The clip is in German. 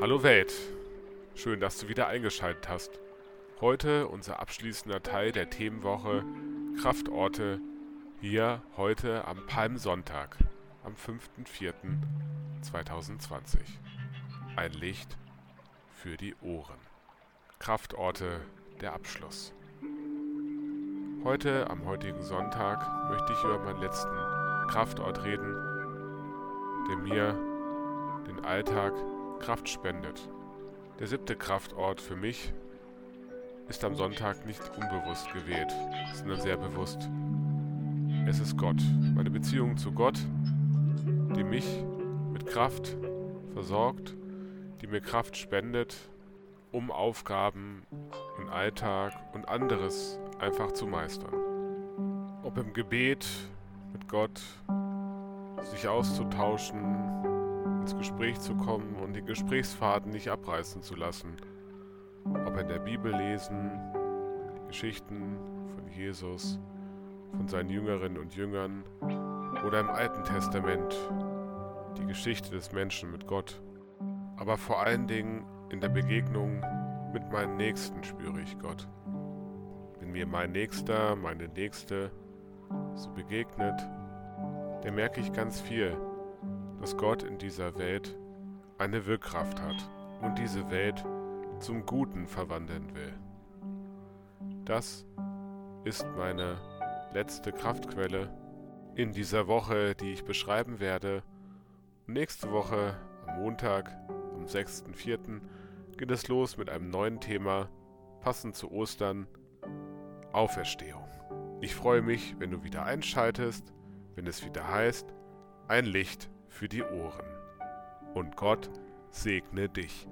Hallo Welt, schön, dass du wieder eingeschaltet hast. Heute unser abschließender Teil der Themenwoche Kraftorte hier heute am Palmsonntag, am 5.4.2020. Ein Licht für die Ohren. Kraftorte der Abschluss. Heute, am heutigen Sonntag, möchte ich über meinen letzten Kraftort reden, der mir den Alltag Kraft spendet. Der siebte Kraftort für mich ist am Sonntag nicht unbewusst gewählt, sondern sehr bewusst. Es ist Gott, meine Beziehung zu Gott, die mich mit Kraft versorgt, die mir Kraft spendet, um Aufgaben und Alltag und anderes einfach zu meistern. Ob im Gebet mit Gott, sich auszutauschen, ins Gespräch zu kommen und den Gesprächsfaden nicht abreißen zu lassen. Ob in der Bibel lesen, Geschichten von Jesus, von seinen Jüngerinnen und Jüngern oder im Alten Testament die Geschichte des Menschen mit Gott. Aber vor allen Dingen in der Begegnung mit meinen Nächsten spüre ich Gott. Wenn mir mein Nächster, meine Nächste so begegnet, dann merke ich ganz viel dass Gott in dieser Welt eine Wirkkraft hat und diese Welt zum Guten verwandeln will. Das ist meine letzte Kraftquelle in dieser Woche, die ich beschreiben werde. nächste Woche, am Montag, am 6.4., geht es los mit einem neuen Thema, passend zu Ostern, Auferstehung. Ich freue mich, wenn du wieder einschaltest, wenn es wieder heißt, ein Licht für die Ohren. Und Gott segne dich.